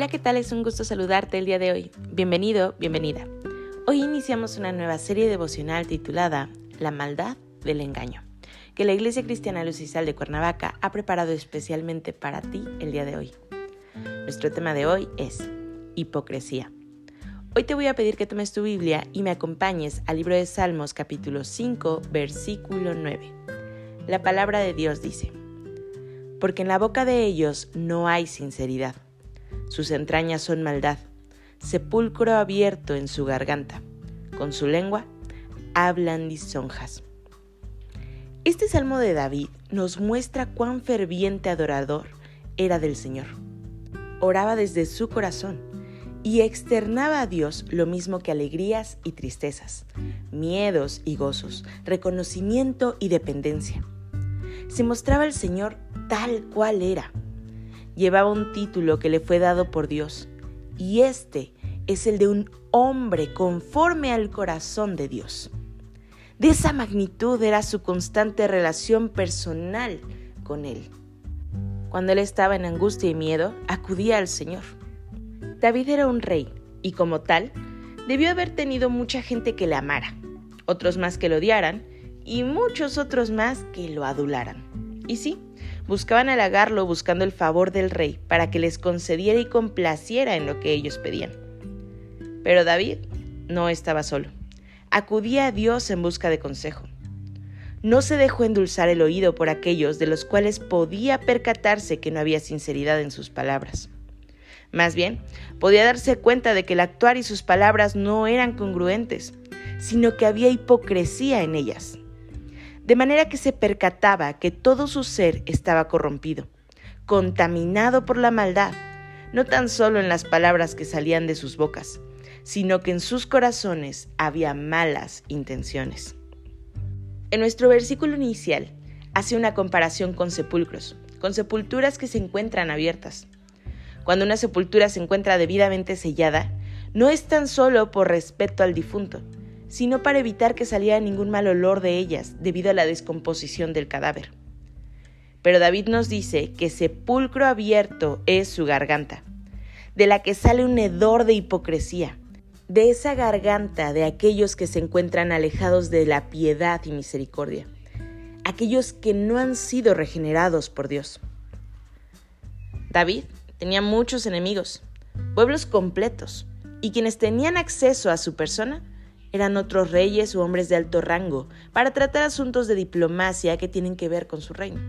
Hola, ¿qué tal? Es un gusto saludarte el día de hoy. Bienvenido, bienvenida. Hoy iniciamos una nueva serie devocional titulada La maldad del engaño, que la Iglesia Cristiana Lucisal de Cuernavaca ha preparado especialmente para ti el día de hoy. Nuestro tema de hoy es hipocresía. Hoy te voy a pedir que tomes tu Biblia y me acompañes al libro de Salmos capítulo 5, versículo 9. La palabra de Dios dice, porque en la boca de ellos no hay sinceridad sus entrañas son maldad, sepulcro abierto en su garganta. Con su lengua hablan lisonjas. Este salmo de David nos muestra cuán ferviente adorador era del Señor. Oraba desde su corazón y externaba a Dios lo mismo que alegrías y tristezas, miedos y gozos, reconocimiento y dependencia. Se mostraba el Señor tal cual era, llevaba un título que le fue dado por Dios, y este es el de un hombre conforme al corazón de Dios. De esa magnitud era su constante relación personal con Él. Cuando Él estaba en angustia y miedo, acudía al Señor. David era un rey, y como tal, debió haber tenido mucha gente que le amara, otros más que lo odiaran, y muchos otros más que lo adularan. Y sí, buscaban halagarlo buscando el favor del rey para que les concediera y complaciera en lo que ellos pedían. Pero David no estaba solo. Acudía a Dios en busca de consejo. No se dejó endulzar el oído por aquellos de los cuales podía percatarse que no había sinceridad en sus palabras. Más bien, podía darse cuenta de que el actuar y sus palabras no eran congruentes, sino que había hipocresía en ellas de manera que se percataba que todo su ser estaba corrompido, contaminado por la maldad, no tan solo en las palabras que salían de sus bocas, sino que en sus corazones había malas intenciones. En nuestro versículo inicial hace una comparación con sepulcros, con sepulturas que se encuentran abiertas. Cuando una sepultura se encuentra debidamente sellada, no es tan solo por respeto al difunto, sino para evitar que saliera ningún mal olor de ellas debido a la descomposición del cadáver. Pero David nos dice que sepulcro abierto es su garganta, de la que sale un hedor de hipocresía, de esa garganta de aquellos que se encuentran alejados de la piedad y misericordia, aquellos que no han sido regenerados por Dios. David tenía muchos enemigos, pueblos completos, y quienes tenían acceso a su persona eran otros reyes u hombres de alto rango para tratar asuntos de diplomacia que tienen que ver con su reino.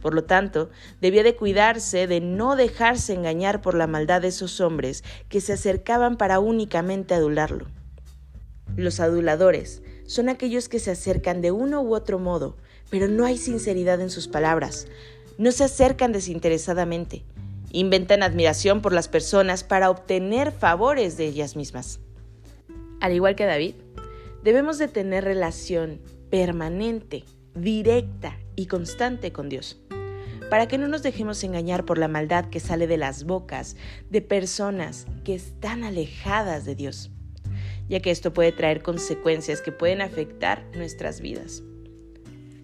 Por lo tanto, debía de cuidarse de no dejarse engañar por la maldad de esos hombres que se acercaban para únicamente adularlo. Los aduladores son aquellos que se acercan de uno u otro modo, pero no hay sinceridad en sus palabras. No se acercan desinteresadamente. Inventan admiración por las personas para obtener favores de ellas mismas al igual que David, debemos de tener relación permanente, directa y constante con Dios, para que no nos dejemos engañar por la maldad que sale de las bocas de personas que están alejadas de Dios, ya que esto puede traer consecuencias que pueden afectar nuestras vidas.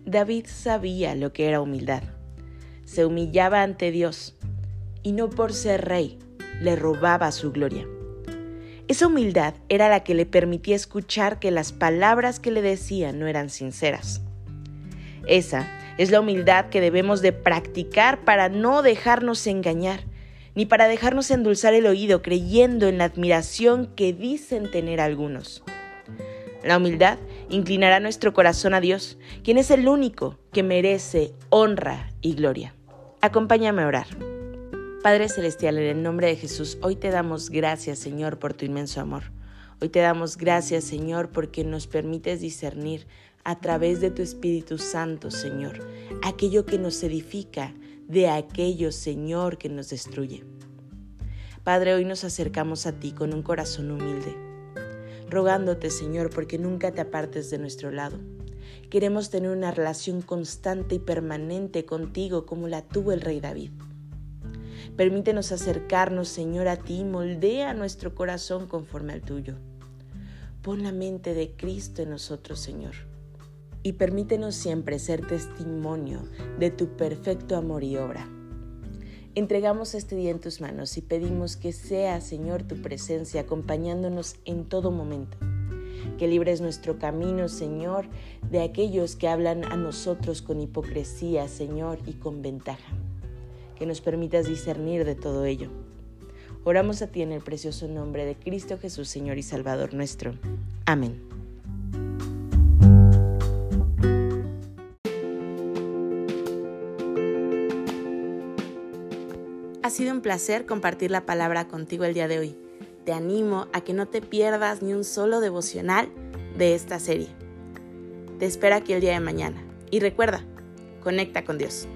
David sabía lo que era humildad. Se humillaba ante Dios y no por ser rey le robaba su gloria. Esa humildad era la que le permitía escuchar que las palabras que le decían no eran sinceras. Esa es la humildad que debemos de practicar para no dejarnos engañar, ni para dejarnos endulzar el oído creyendo en la admiración que dicen tener algunos. La humildad inclinará nuestro corazón a Dios, quien es el único que merece honra y gloria. Acompáñame a orar. Padre Celestial, en el nombre de Jesús, hoy te damos gracias, Señor, por tu inmenso amor. Hoy te damos gracias, Señor, porque nos permites discernir a través de tu Espíritu Santo, Señor, aquello que nos edifica de aquello, Señor, que nos destruye. Padre, hoy nos acercamos a ti con un corazón humilde, rogándote, Señor, porque nunca te apartes de nuestro lado. Queremos tener una relación constante y permanente contigo como la tuvo el rey David. Permítenos acercarnos, Señor, a ti, moldea nuestro corazón conforme al tuyo. Pon la mente de Cristo en nosotros, Señor. Y permítenos siempre ser testimonio de tu perfecto amor y obra. Entregamos este día en tus manos y pedimos que sea, Señor, tu presencia acompañándonos en todo momento. Que libres nuestro camino, Señor, de aquellos que hablan a nosotros con hipocresía, Señor, y con ventaja. Que nos permitas discernir de todo ello. Oramos a ti en el precioso nombre de Cristo Jesús, Señor y Salvador nuestro. Amén. Ha sido un placer compartir la palabra contigo el día de hoy. Te animo a que no te pierdas ni un solo devocional de esta serie. Te espero aquí el día de mañana. Y recuerda, conecta con Dios.